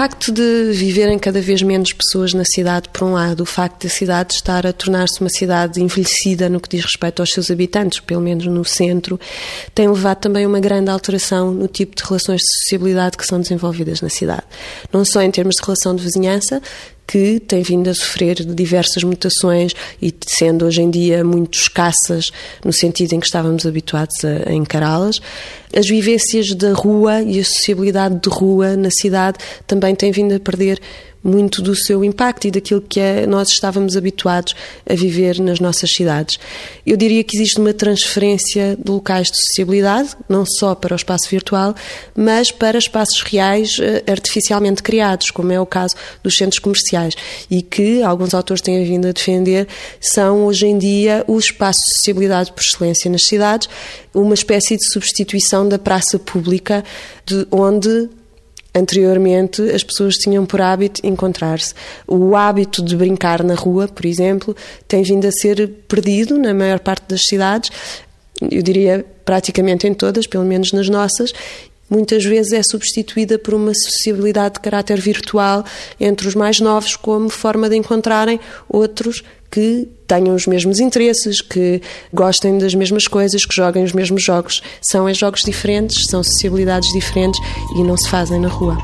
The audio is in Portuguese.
Facto de viverem cada vez menos pessoas na cidade, por um lado, o facto da cidade estar a tornar-se uma cidade envelhecida no que diz respeito aos seus habitantes, pelo menos no centro, tem levado também a uma grande alteração no tipo de relações de sociabilidade que são desenvolvidas na cidade. Não só em termos de relação de vizinhança, que tem vindo a sofrer diversas mutações e sendo hoje em dia muito escassas no sentido em que estávamos habituados a, a encará-las. As vivências da rua e a sociabilidade de rua na cidade também têm vindo a perder muito do seu impacto e daquilo que é, nós estávamos habituados a viver nas nossas cidades. Eu diria que existe uma transferência de locais de sociabilidade, não só para o espaço virtual, mas para espaços reais eh, artificialmente criados, como é o caso dos centros comerciais, e que alguns autores têm vindo a defender são hoje em dia o espaço de sociabilidade por excelência nas cidades, uma espécie de substituição da praça pública, de onde Anteriormente, as pessoas tinham por hábito encontrar-se. O hábito de brincar na rua, por exemplo, tem vindo a ser perdido na maior parte das cidades, eu diria praticamente em todas, pelo menos nas nossas, muitas vezes é substituída por uma sociabilidade de caráter virtual entre os mais novos, como forma de encontrarem outros que tenham os mesmos interesses, que gostem das mesmas coisas, que joguem os mesmos jogos. São é jogos diferentes, são sociabilidades diferentes e não se fazem na rua.